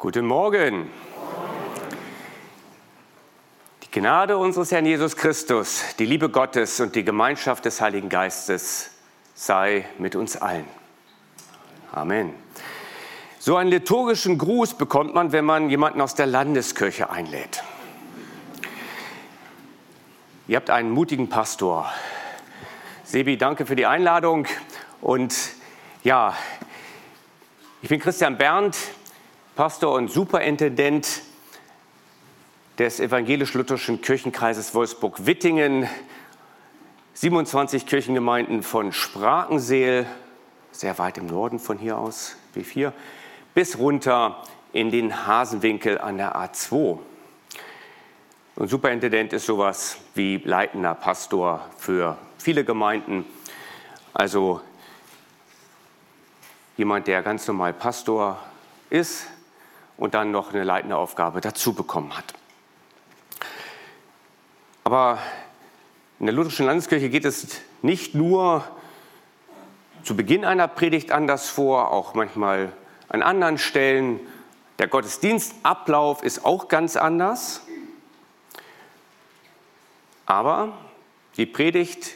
Guten Morgen. Die Gnade unseres Herrn Jesus Christus, die Liebe Gottes und die Gemeinschaft des Heiligen Geistes sei mit uns allen. Amen. So einen liturgischen Gruß bekommt man, wenn man jemanden aus der Landeskirche einlädt. Ihr habt einen mutigen Pastor. Sebi, danke für die Einladung. Und ja, ich bin Christian Berndt, Pastor und Superintendent des evangelisch-lutherischen Kirchenkreises Wolfsburg-Wittingen, 27 Kirchengemeinden von Sprakenseel, sehr weit im Norden von hier aus, B4, bis runter in den Hasenwinkel an der A2. Und Superintendent ist sowas wie leitender Pastor für viele Gemeinden. Also jemand, der ganz normal Pastor ist und dann noch eine leitende Aufgabe dazu bekommen hat. Aber in der Lutherischen Landeskirche geht es nicht nur zu Beginn einer Predigt anders vor, auch manchmal an anderen Stellen. Der Gottesdienstablauf ist auch ganz anders. Aber die Predigt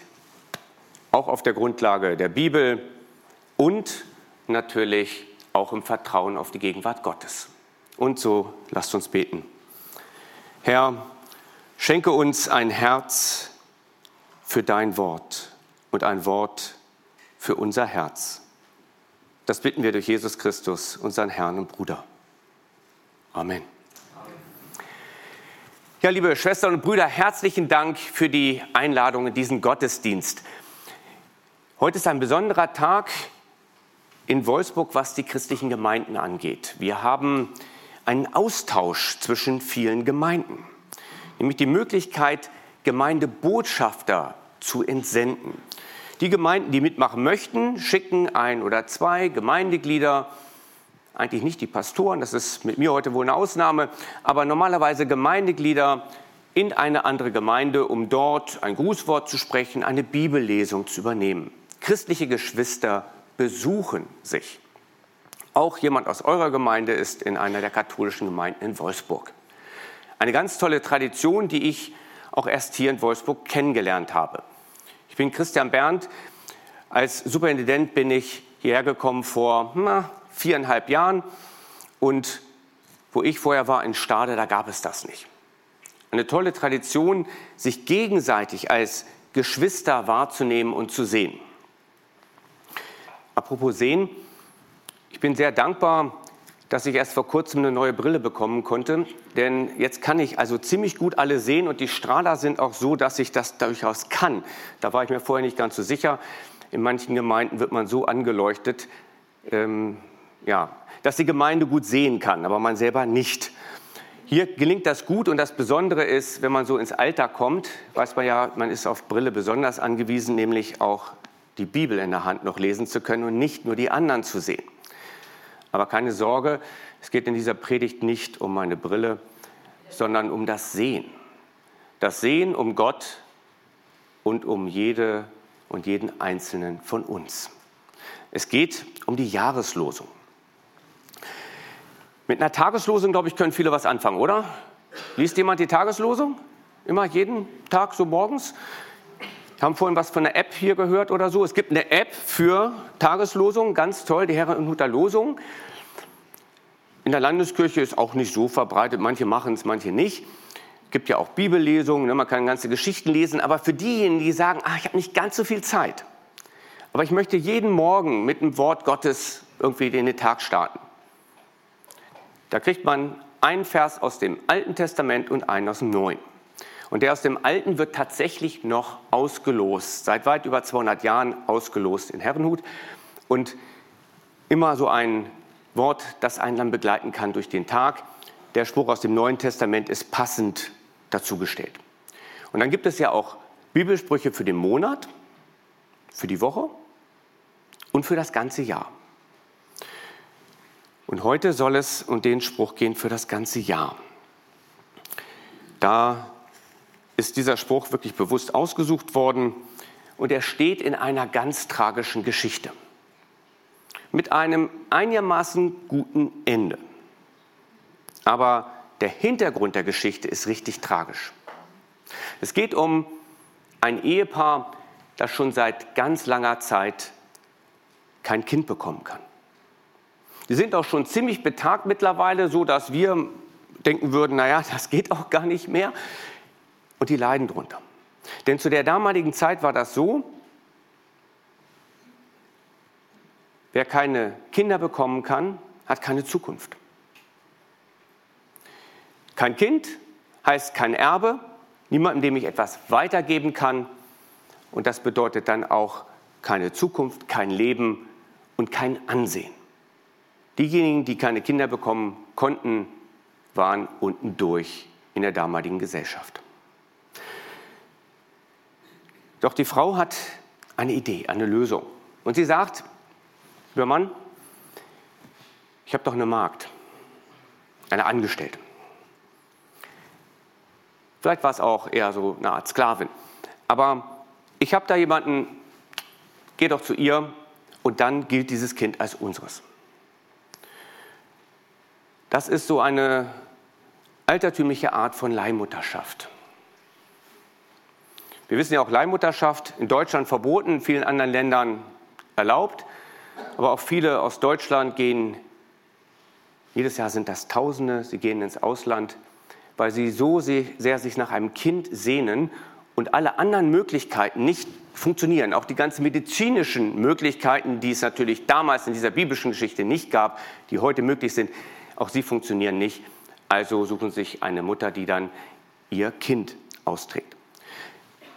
auch auf der Grundlage der Bibel und natürlich auch im Vertrauen auf die Gegenwart Gottes. Und so lasst uns beten. Herr, schenke uns ein Herz für dein Wort und ein Wort für unser Herz. Das bitten wir durch Jesus Christus, unseren Herrn und Bruder. Amen. Ja, liebe Schwestern und Brüder, herzlichen Dank für die Einladung in diesen Gottesdienst. Heute ist ein besonderer Tag in Wolfsburg, was die christlichen Gemeinden angeht. Wir haben einen Austausch zwischen vielen Gemeinden, nämlich die Möglichkeit, Gemeindebotschafter zu entsenden. Die Gemeinden, die mitmachen möchten, schicken ein oder zwei Gemeindeglieder, eigentlich nicht die Pastoren, das ist mit mir heute wohl eine Ausnahme, aber normalerweise Gemeindeglieder in eine andere Gemeinde, um dort ein Grußwort zu sprechen, eine Bibellesung zu übernehmen. Christliche Geschwister besuchen sich. Auch jemand aus eurer Gemeinde ist in einer der katholischen Gemeinden in Wolfsburg. Eine ganz tolle Tradition, die ich auch erst hier in Wolfsburg kennengelernt habe. Ich bin Christian Berndt. Als Superintendent bin ich hierher gekommen vor na, viereinhalb Jahren. Und wo ich vorher war in Stade, da gab es das nicht. Eine tolle Tradition, sich gegenseitig als Geschwister wahrzunehmen und zu sehen. Apropos sehen, ich bin sehr dankbar, dass ich erst vor kurzem eine neue Brille bekommen konnte, denn jetzt kann ich also ziemlich gut alle sehen und die Strahler sind auch so, dass ich das durchaus kann. Da war ich mir vorher nicht ganz so sicher. In manchen Gemeinden wird man so angeleuchtet, ähm, ja, dass die Gemeinde gut sehen kann, aber man selber nicht. Hier gelingt das gut und das Besondere ist, wenn man so ins Alter kommt, weiß man ja, man ist auf Brille besonders angewiesen, nämlich auch die Bibel in der Hand noch lesen zu können und nicht nur die anderen zu sehen. Aber keine Sorge, es geht in dieser Predigt nicht um meine Brille, sondern um das Sehen. Das Sehen um Gott und um jede und jeden Einzelnen von uns. Es geht um die Jahreslosung. Mit einer Tageslosung, glaube ich, können viele was anfangen, oder? Liest jemand die Tageslosung? Immer jeden Tag so morgens? Haben vorhin was von einer App hier gehört oder so. Es gibt eine App für Tageslosungen, ganz toll, die Herrenhuter Losung. In der Landeskirche ist auch nicht so verbreitet. Manche machen es, manche nicht. Es gibt ja auch Bibellesungen, ne? man kann ganze Geschichten lesen. Aber für diejenigen, die sagen, ach, ich habe nicht ganz so viel Zeit, aber ich möchte jeden Morgen mit dem Wort Gottes irgendwie in den Tag starten. Da kriegt man einen Vers aus dem Alten Testament und einen aus dem Neuen. Und der aus dem Alten wird tatsächlich noch ausgelost, seit weit über 200 Jahren ausgelost in Herrenhut. Und immer so ein Wort, das einen dann begleiten kann durch den Tag. Der Spruch aus dem Neuen Testament ist passend dazugestellt. Und dann gibt es ja auch Bibelsprüche für den Monat, für die Woche und für das ganze Jahr. Und heute soll es um den Spruch gehen für das ganze Jahr. Da ist dieser Spruch wirklich bewusst ausgesucht worden und er steht in einer ganz tragischen Geschichte mit einem einigermaßen guten Ende. Aber der Hintergrund der Geschichte ist richtig tragisch. Es geht um ein Ehepaar, das schon seit ganz langer Zeit kein Kind bekommen kann. Die sind auch schon ziemlich betagt mittlerweile, so dass wir denken würden, naja, das geht auch gar nicht mehr. Und die leiden drunter. Denn zu der damaligen Zeit war das so, wer keine Kinder bekommen kann, hat keine Zukunft. Kein Kind heißt kein Erbe, niemandem, dem ich etwas weitergeben kann. Und das bedeutet dann auch keine Zukunft, kein Leben und kein Ansehen. Diejenigen, die keine Kinder bekommen konnten, waren unten durch in der damaligen Gesellschaft. Doch die Frau hat eine Idee, eine Lösung. Und sie sagt, lieber Mann, ich habe doch eine Magd, eine Angestellte. Vielleicht war es auch eher so eine Art Sklavin. Aber ich habe da jemanden, geh doch zu ihr und dann gilt dieses Kind als unseres. Das ist so eine altertümliche Art von Leihmutterschaft. Wir wissen ja auch, Leihmutterschaft in Deutschland verboten, in vielen anderen Ländern erlaubt. Aber auch viele aus Deutschland gehen, jedes Jahr sind das Tausende, sie gehen ins Ausland, weil sie so sehr sich nach einem Kind sehnen und alle anderen Möglichkeiten nicht funktionieren. Auch die ganzen medizinischen Möglichkeiten, die es natürlich damals in dieser biblischen Geschichte nicht gab, die heute möglich sind, auch sie funktionieren nicht. Also suchen sich eine Mutter, die dann ihr Kind austrägt.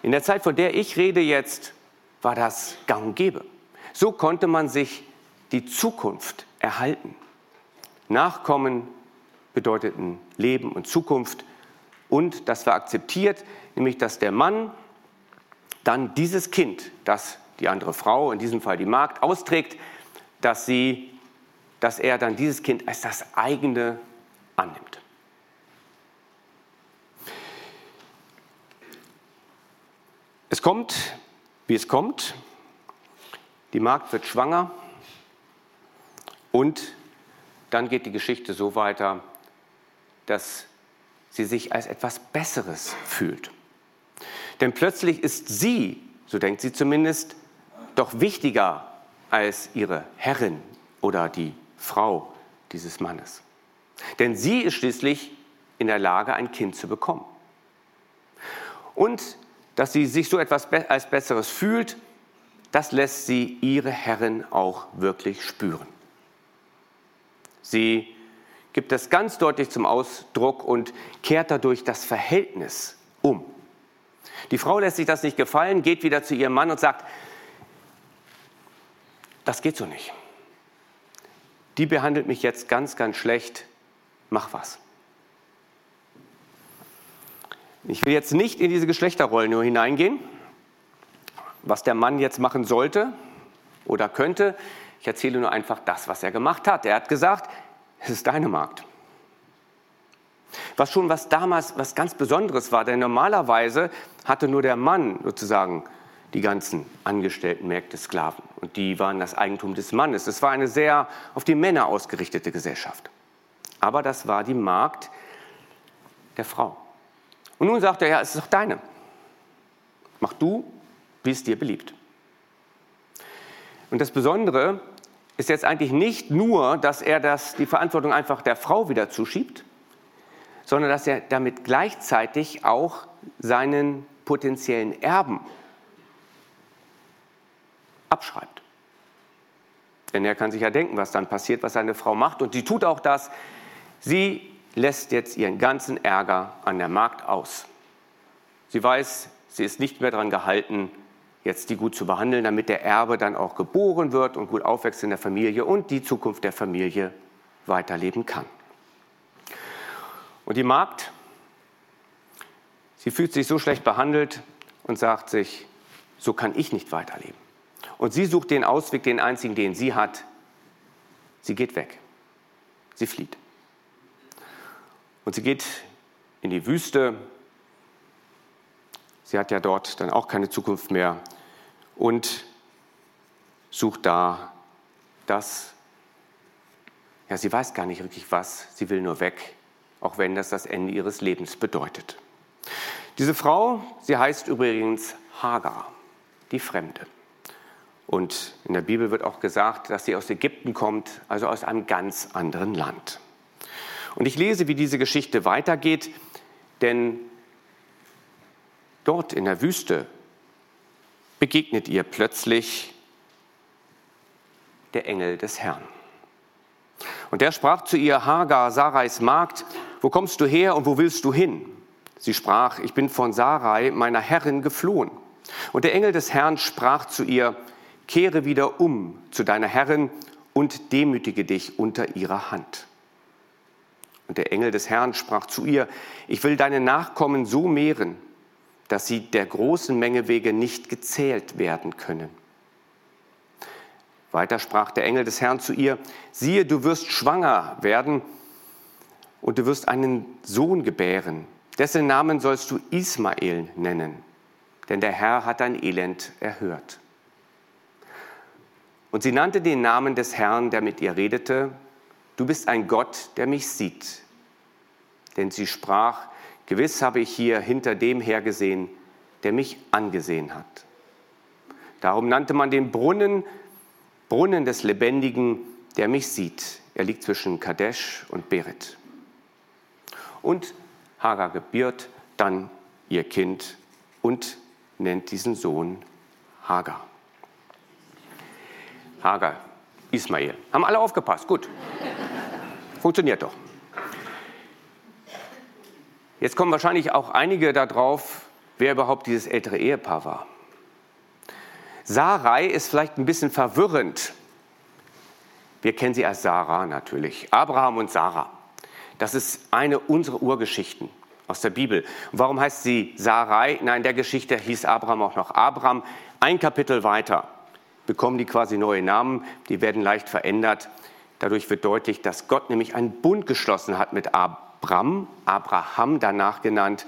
In der Zeit, von der ich rede jetzt, war das gang und gäbe. So konnte man sich die Zukunft erhalten. Nachkommen bedeuteten Leben und Zukunft. Und das war akzeptiert, nämlich dass der Mann dann dieses Kind, das die andere Frau, in diesem Fall die Magd, austrägt, dass sie dass er dann dieses Kind als das eigene annimmt. Es kommt, wie es kommt. Die Magd wird schwanger und dann geht die Geschichte so weiter, dass sie sich als etwas Besseres fühlt. Denn plötzlich ist sie, so denkt sie zumindest, doch wichtiger als ihre Herrin oder die Frau dieses Mannes. Denn sie ist schließlich in der Lage, ein Kind zu bekommen. Und dass sie sich so etwas als Besseres fühlt, das lässt sie ihre Herrin auch wirklich spüren. Sie gibt das ganz deutlich zum Ausdruck und kehrt dadurch das Verhältnis um. Die Frau lässt sich das nicht gefallen, geht wieder zu ihrem Mann und sagt, das geht so nicht die behandelt mich jetzt ganz, ganz schlecht, mach was. Ich will jetzt nicht in diese Geschlechterrollen nur hineingehen, was der Mann jetzt machen sollte oder könnte. Ich erzähle nur einfach das, was er gemacht hat. Er hat gesagt, es ist deine Magd. Was schon was damals was ganz Besonderes war, denn normalerweise hatte nur der Mann sozusagen die ganzen angestellten Märkte Sklaven. Und die waren das Eigentum des Mannes. Es war eine sehr auf die Männer ausgerichtete Gesellschaft. Aber das war die Magd der Frau. Und nun sagt er, ja, es ist doch deine. Mach du, wie es dir beliebt. Und das Besondere ist jetzt eigentlich nicht nur, dass er das, die Verantwortung einfach der Frau wieder zuschiebt, sondern dass er damit gleichzeitig auch seinen potenziellen Erben abschreibt. Denn er kann sich ja denken, was dann passiert, was seine Frau macht. Und sie tut auch das. Sie lässt jetzt ihren ganzen Ärger an der Magd aus. Sie weiß, sie ist nicht mehr daran gehalten, jetzt die gut zu behandeln, damit der Erbe dann auch geboren wird und gut aufwächst in der Familie und die Zukunft der Familie weiterleben kann. Und die Magd, sie fühlt sich so schlecht behandelt und sagt sich, so kann ich nicht weiterleben. Und sie sucht den Ausweg, den einzigen, den sie hat. Sie geht weg. Sie flieht. Und sie geht in die Wüste. Sie hat ja dort dann auch keine Zukunft mehr und sucht da das. Ja, sie weiß gar nicht wirklich was. Sie will nur weg. auch wenn das das Ende ihres Lebens bedeutet. Diese Frau, sie heißt übrigens Hagar, die Fremde. Und in der Bibel wird auch gesagt, dass sie aus Ägypten kommt, also aus einem ganz anderen Land. Und ich lese, wie diese Geschichte weitergeht, denn dort in der Wüste begegnet ihr plötzlich der Engel des Herrn. Und der sprach zu ihr, Hagar, Sarais Magd, wo kommst du her und wo willst du hin? Sie sprach, ich bin von Sarai, meiner Herrin, geflohen. Und der Engel des Herrn sprach zu ihr, kehre wieder um zu deiner Herrin und demütige dich unter ihrer Hand. Und der Engel des Herrn sprach zu ihr, ich will deine Nachkommen so mehren, dass sie der großen Menge wege nicht gezählt werden können. Weiter sprach der Engel des Herrn zu ihr, siehe, du wirst schwanger werden und du wirst einen Sohn gebären. Dessen Namen sollst du Ismael nennen, denn der Herr hat dein Elend erhört. Und sie nannte den Namen des Herrn, der mit ihr redete, du bist ein Gott, der mich sieht. Denn sie sprach, gewiss habe ich hier hinter dem hergesehen, der mich angesehen hat. Darum nannte man den Brunnen Brunnen des Lebendigen, der mich sieht. Er liegt zwischen Kadesh und Beret. Und Hagar gebiert dann ihr Kind und nennt diesen Sohn Hagar. Hagar, Ismael. Haben alle aufgepasst, gut. Funktioniert doch. Jetzt kommen wahrscheinlich auch einige darauf, wer überhaupt dieses ältere Ehepaar war. Sarai ist vielleicht ein bisschen verwirrend. Wir kennen sie als Sarah natürlich. Abraham und Sarah. Das ist eine unserer Urgeschichten aus der Bibel. Warum heißt sie Sarai? Nein, in der Geschichte hieß Abraham auch noch Abraham. Ein Kapitel weiter bekommen die quasi neue Namen. Die werden leicht verändert. Dadurch wird deutlich, dass Gott nämlich einen Bund geschlossen hat mit Abraham, Abraham danach genannt.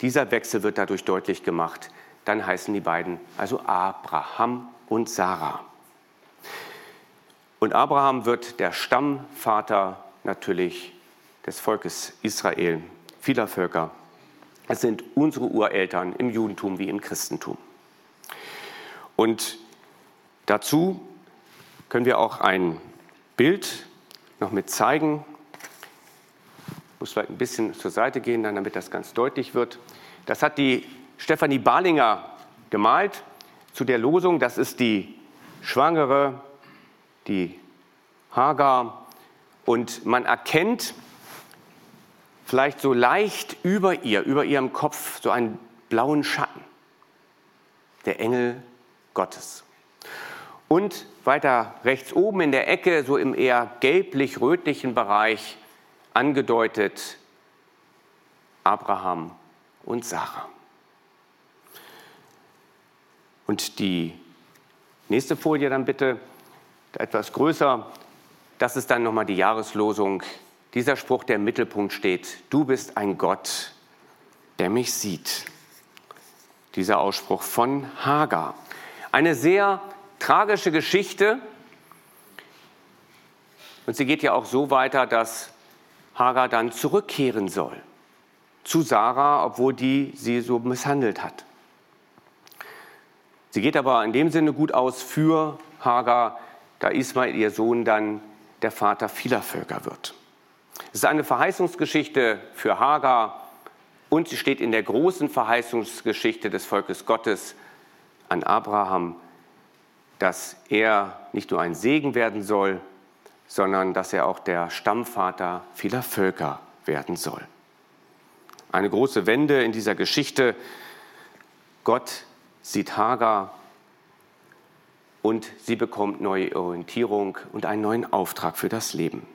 Dieser Wechsel wird dadurch deutlich gemacht dann heißen die beiden also Abraham und Sarah. Und Abraham wird der Stammvater natürlich des Volkes Israel, vieler Völker. Es sind unsere Ureltern im Judentum wie im Christentum. Und dazu können wir auch ein Bild noch mit zeigen. Ich muss vielleicht ein bisschen zur Seite gehen, damit das ganz deutlich wird. Das hat die Stefanie Barlinger gemalt zu der Losung. Das ist die Schwangere, die Hagar. Und man erkennt vielleicht so leicht über ihr, über ihrem Kopf, so einen blauen Schatten. Der Engel Gottes. Und weiter rechts oben in der Ecke, so im eher gelblich-rötlichen Bereich, angedeutet Abraham und Sarah. Und die nächste Folie dann bitte, etwas größer. Das ist dann nochmal die Jahreslosung. Dieser Spruch, der im Mittelpunkt steht, du bist ein Gott, der mich sieht. Dieser Ausspruch von Hagar. Eine sehr tragische Geschichte. Und sie geht ja auch so weiter, dass Hagar dann zurückkehren soll zu Sarah, obwohl die sie so misshandelt hat. Sie geht aber in dem Sinne gut aus für Hagar, da Ismael, ihr Sohn, dann der Vater vieler Völker wird. Es ist eine Verheißungsgeschichte für Hagar und sie steht in der großen Verheißungsgeschichte des Volkes Gottes an Abraham, dass er nicht nur ein Segen werden soll, sondern dass er auch der Stammvater vieler Völker werden soll. Eine große Wende in dieser Geschichte. Gott sieht Hagar und sie bekommt neue Orientierung und einen neuen Auftrag für das Leben.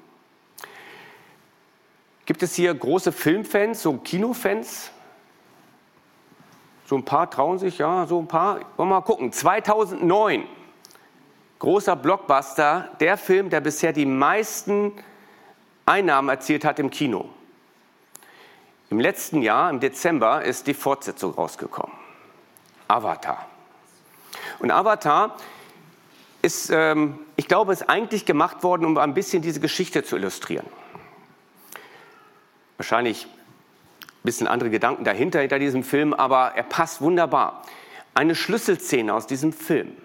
Gibt es hier große Filmfans, so Kinofans? So ein paar trauen sich, ja, so ein paar. Wollen wir mal gucken. 2009, großer Blockbuster, der Film, der bisher die meisten Einnahmen erzielt hat im Kino. Im letzten Jahr, im Dezember, ist die Fortsetzung rausgekommen. Avatar. Und Avatar ist, ähm, ich glaube, ist eigentlich gemacht worden, um ein bisschen diese Geschichte zu illustrieren. Wahrscheinlich ein bisschen andere Gedanken dahinter, hinter diesem Film, aber er passt wunderbar. Eine Schlüsselszene aus diesem Film.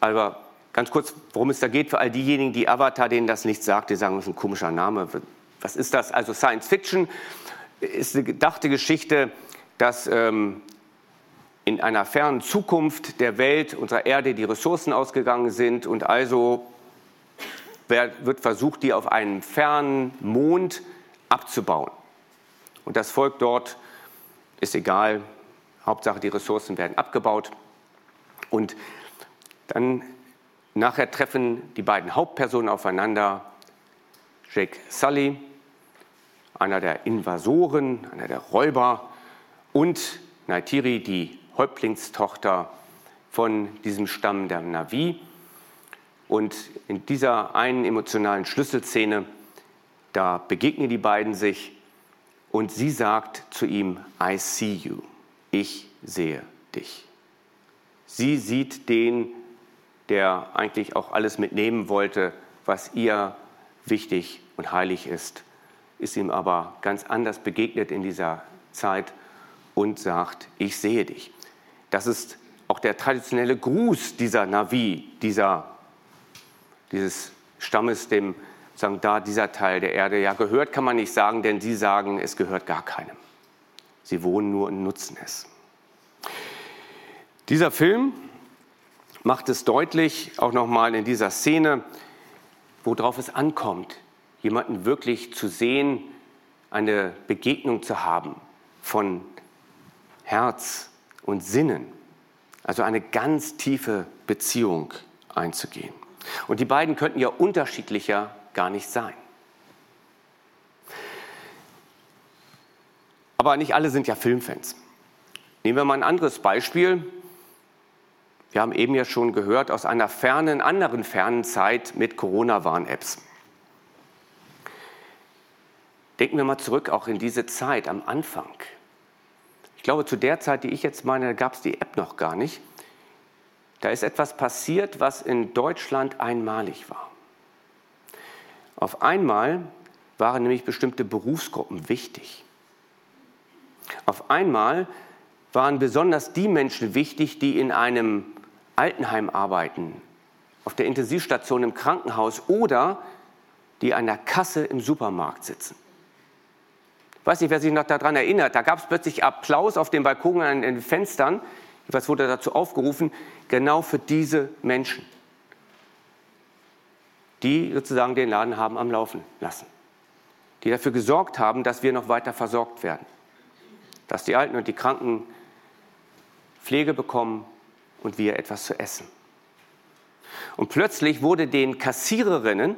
Aber ganz kurz, worum es da geht, für all diejenigen, die Avatar, denen das nicht sagt, die sagen, das ist ein komischer Name. Was ist das? Also Science Fiction ist eine gedachte Geschichte, dass ähm, in einer fernen Zukunft der Welt, unserer Erde, die Ressourcen ausgegangen sind und also wird versucht, die auf einen fernen Mond abzubauen. Und das Volk dort ist egal, Hauptsache die Ressourcen werden abgebaut. Und dann nachher treffen die beiden Hauptpersonen aufeinander, Jake Sully, einer der Invasoren, einer der Räuber, und Naitiri, die Häuptlingstochter von diesem Stamm der Navi. Und in dieser einen emotionalen Schlüsselszene, da begegnen die beiden sich und sie sagt zu ihm, I see you, ich sehe dich. Sie sieht den, der eigentlich auch alles mitnehmen wollte, was ihr wichtig und heilig ist, ist ihm aber ganz anders begegnet in dieser Zeit und sagt, ich sehe dich. Das ist auch der traditionelle Gruß dieser Navi, dieser, dieses Stammes, dem sagen, da dieser Teil der Erde ja gehört, kann man nicht sagen, denn sie sagen, es gehört gar keinem. Sie wohnen nur und nutzen es. Dieser Film macht es deutlich, auch nochmal in dieser Szene, worauf es ankommt, jemanden wirklich zu sehen, eine Begegnung zu haben von Herz und Sinnen, also eine ganz tiefe Beziehung einzugehen. Und die beiden könnten ja unterschiedlicher gar nicht sein. Aber nicht alle sind ja Filmfans. Nehmen wir mal ein anderes Beispiel. Wir haben eben ja schon gehört aus einer fernen, anderen fernen Zeit mit Corona-Warn-Apps. Denken wir mal zurück auch in diese Zeit am Anfang. Ich glaube, zu der Zeit, die ich jetzt meine, gab es die App noch gar nicht. Da ist etwas passiert, was in Deutschland einmalig war. Auf einmal waren nämlich bestimmte Berufsgruppen wichtig. Auf einmal waren besonders die Menschen wichtig, die in einem Altenheim arbeiten, auf der Intensivstation im Krankenhaus oder die an der Kasse im Supermarkt sitzen. Ich weiß nicht, wer sich noch daran erinnert, da gab es plötzlich Applaus auf den Balkonen an den Fenstern. Was wurde dazu aufgerufen? Genau für diese Menschen, die sozusagen den Laden haben am Laufen lassen, die dafür gesorgt haben, dass wir noch weiter versorgt werden, dass die Alten und die Kranken Pflege bekommen und wir etwas zu essen. Und plötzlich wurde den Kassiererinnen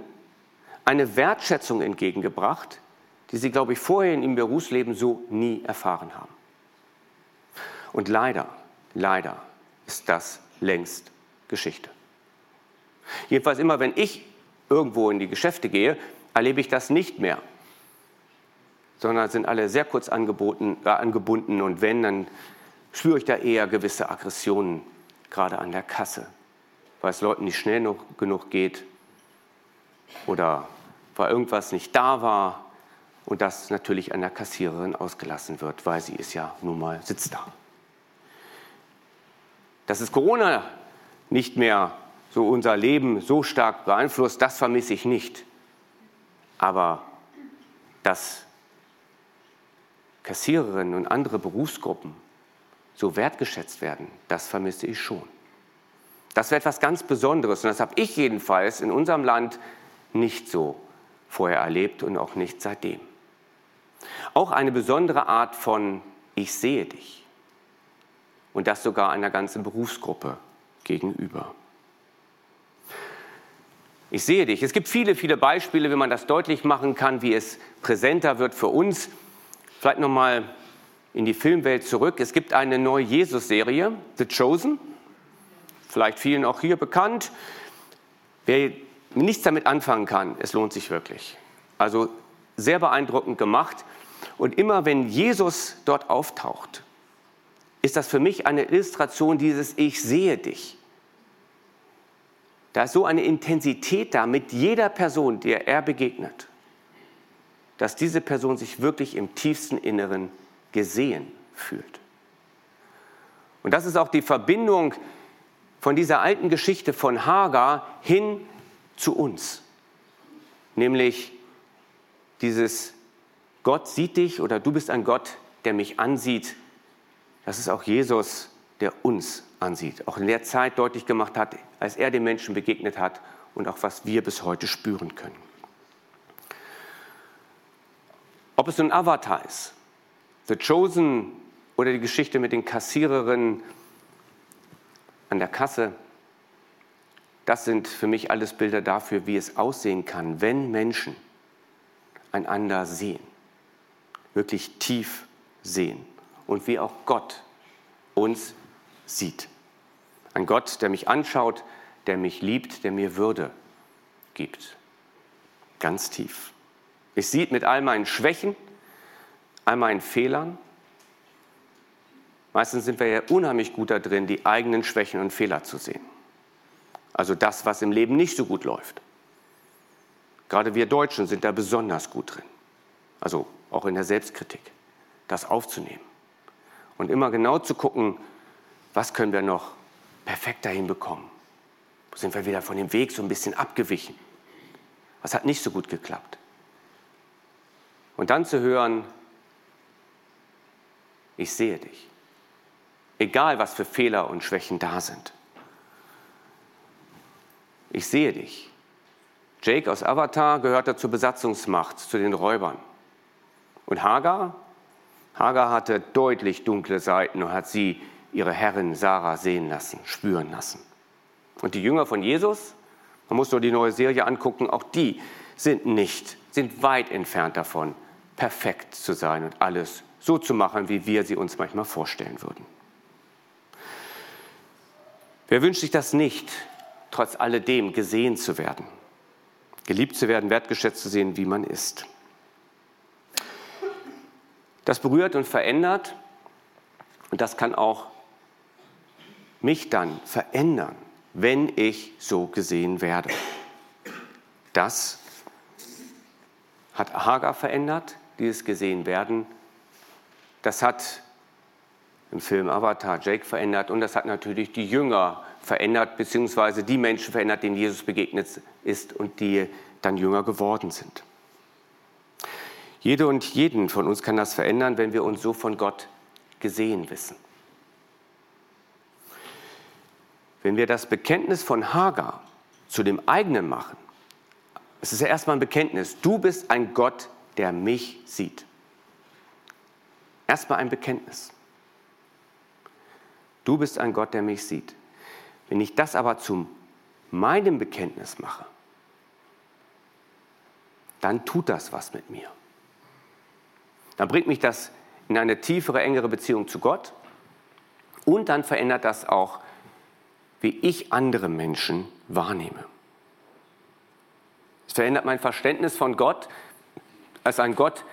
eine Wertschätzung entgegengebracht, die sie, glaube ich, vorher in ihrem Berufsleben so nie erfahren haben. Und leider, leider ist das längst Geschichte. Jedenfalls immer, wenn ich irgendwo in die Geschäfte gehe, erlebe ich das nicht mehr, sondern sind alle sehr kurz angeboten, äh, angebunden und wenn, dann spüre ich da eher gewisse Aggressionen, gerade an der Kasse, weil es Leuten nicht schnell genug geht oder weil irgendwas nicht da war und das natürlich an der Kassiererin ausgelassen wird, weil sie ist ja nun mal sitzt da. Dass es Corona nicht mehr so unser Leben so stark beeinflusst, das vermisse ich nicht. Aber dass Kassiererinnen und andere Berufsgruppen so wertgeschätzt werden, das vermisse ich schon. Das wäre etwas ganz Besonderes und das habe ich jedenfalls in unserem Land nicht so vorher erlebt und auch nicht seitdem. Auch eine besondere Art von Ich sehe dich. Und das sogar einer ganzen Berufsgruppe gegenüber. Ich sehe dich. Es gibt viele, viele Beispiele, wie man das deutlich machen kann, wie es präsenter wird für uns. Vielleicht nochmal in die Filmwelt zurück. Es gibt eine neue Jesus-Serie, The Chosen. Vielleicht vielen auch hier bekannt. Wer nichts damit anfangen kann, es lohnt sich wirklich. Also sehr beeindruckend gemacht. Und immer wenn Jesus dort auftaucht, ist das für mich eine Illustration dieses Ich sehe dich. Da ist so eine Intensität da mit jeder Person, der er begegnet. dass diese Person sich wirklich im tiefsten Inneren gesehen fühlt. Und das ist auch die Verbindung von dieser alten Geschichte von Hagar hin zu uns. Nämlich dieses Gott sieht dich oder du bist ein Gott, der mich ansieht. Das ist auch Jesus, der uns ansieht. Auch in der Zeit deutlich gemacht hat, als er den Menschen begegnet hat und auch was wir bis heute spüren können. Ob es nun Avatar ist, The Chosen oder die Geschichte mit den Kassiererinnen an der Kasse, das sind für mich alles Bilder dafür, wie es aussehen kann, wenn Menschen einander sehen, wirklich tief sehen und wie auch Gott uns sieht. Ein Gott, der mich anschaut, der mich liebt, der mir Würde gibt. Ganz tief. Ich sieht mit all meinen Schwächen, all meinen Fehlern. Meistens sind wir ja unheimlich gut da drin, die eigenen Schwächen und Fehler zu sehen. Also das, was im Leben nicht so gut läuft. Gerade wir Deutschen sind da besonders gut drin. Also auch in der Selbstkritik, das aufzunehmen. Und immer genau zu gucken, was können wir noch perfekter hinbekommen. Wo sind wir wieder von dem Weg so ein bisschen abgewichen? Was hat nicht so gut geklappt? Und dann zu hören, ich sehe dich. Egal, was für Fehler und Schwächen da sind. Ich sehe dich. Jake aus Avatar gehörte zur Besatzungsmacht, zu den Räubern. Und Hagar? Hagar hatte deutlich dunkle Seiten und hat sie ihre Herrin Sarah sehen lassen, spüren lassen. Und die Jünger von Jesus, man muss nur die neue Serie angucken, auch die sind nicht, sind weit entfernt davon, perfekt zu sein und alles so zu machen, wie wir sie uns manchmal vorstellen würden. Wer wünscht sich das nicht, trotz alledem gesehen zu werden, geliebt zu werden, wertgeschätzt zu sehen, wie man ist? Das berührt und verändert und das kann auch mich dann verändern, wenn ich so gesehen werde. Das hat Hagar verändert, dieses gesehen werden. Das hat im Film Avatar Jake verändert und das hat natürlich die Jünger verändert, beziehungsweise die Menschen verändert, denen Jesus begegnet ist und die dann Jünger geworden sind. Jede und jeden von uns kann das verändern, wenn wir uns so von Gott gesehen wissen. Wenn wir das Bekenntnis von Hagar zu dem eigenen machen, es ist ja erstmal ein Bekenntnis, du bist ein Gott, der mich sieht. Erstmal ein Bekenntnis. Du bist ein Gott, der mich sieht. Wenn ich das aber zu meinem Bekenntnis mache, dann tut das was mit mir. Dann bringt mich das in eine tiefere, engere Beziehung zu Gott und dann verändert das auch wie ich andere Menschen wahrnehme. Es verändert mein Verständnis von Gott als ein Gott,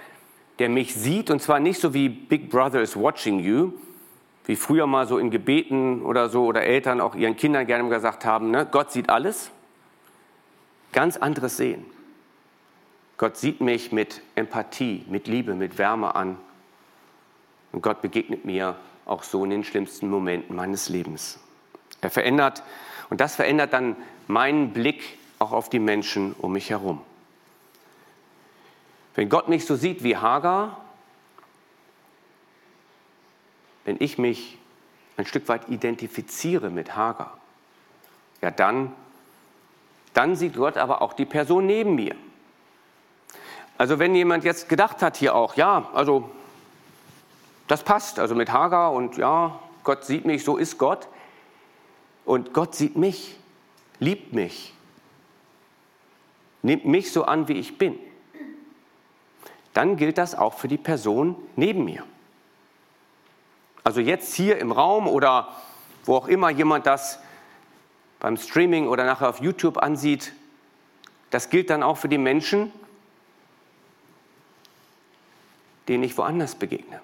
der mich sieht und zwar nicht so wie Big Brother is watching you, wie früher mal so in Gebeten oder so oder Eltern auch ihren Kindern gerne gesagt haben, ne? Gott sieht alles. Ganz anderes Sehen. Gott sieht mich mit Empathie, mit Liebe, mit Wärme an. Und Gott begegnet mir auch so in den schlimmsten Momenten meines Lebens. Er verändert, und das verändert dann meinen Blick auch auf die Menschen um mich herum. Wenn Gott mich so sieht wie Hagar, wenn ich mich ein Stück weit identifiziere mit Hagar, ja dann, dann sieht Gott aber auch die Person neben mir. Also wenn jemand jetzt gedacht hat hier auch, ja, also das passt, also mit Hagar und ja, Gott sieht mich, so ist Gott, und Gott sieht mich, liebt mich, nimmt mich so an, wie ich bin. Dann gilt das auch für die Person neben mir. Also jetzt hier im Raum oder wo auch immer jemand das beim Streaming oder nachher auf YouTube ansieht, das gilt dann auch für die Menschen, denen ich woanders begegne.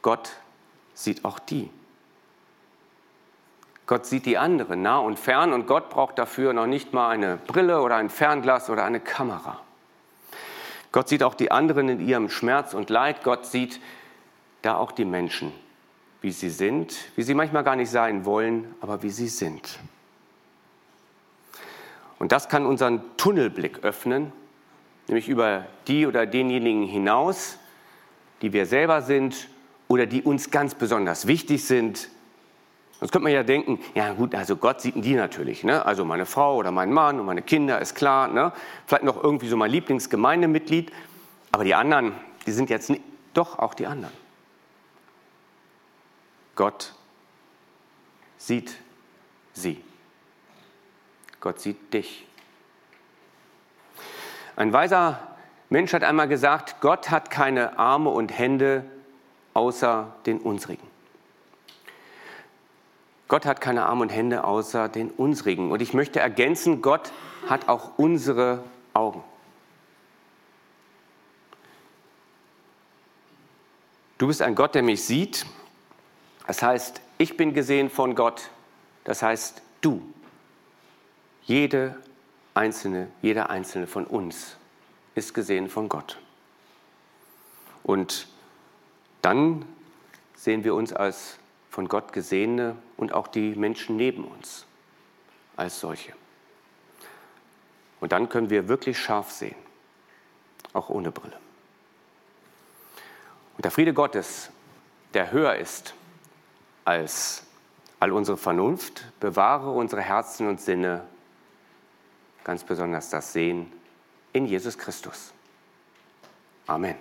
Gott sieht auch die. Gott sieht die anderen nah und fern und Gott braucht dafür noch nicht mal eine Brille oder ein Fernglas oder eine Kamera. Gott sieht auch die anderen in ihrem Schmerz und Leid. Gott sieht da auch die Menschen, wie sie sind, wie sie manchmal gar nicht sein wollen, aber wie sie sind. Und das kann unseren Tunnelblick öffnen, nämlich über die oder denjenigen hinaus, die wir selber sind oder die uns ganz besonders wichtig sind. Sonst könnte man ja denken, ja gut, also Gott sieht die natürlich. Ne? Also meine Frau oder mein Mann und meine Kinder ist klar. Ne? Vielleicht noch irgendwie so mein Lieblingsgemeindemitglied. Aber die anderen, die sind jetzt doch auch die anderen. Gott sieht sie. Gott sieht dich. Ein weiser Mensch hat einmal gesagt, Gott hat keine Arme und Hände außer den unsrigen. Gott hat keine Arme und Hände außer den unsrigen. Und ich möchte ergänzen, Gott hat auch unsere Augen. Du bist ein Gott, der mich sieht. Das heißt, ich bin gesehen von Gott. Das heißt, du, jede einzelne, jeder einzelne von uns ist gesehen von Gott. Und dann sehen wir uns als von Gott Gesehene und auch die Menschen neben uns als solche. Und dann können wir wirklich scharf sehen, auch ohne Brille. Und der Friede Gottes, der höher ist als all unsere Vernunft, bewahre unsere Herzen und Sinne, ganz besonders das Sehen in Jesus Christus. Amen.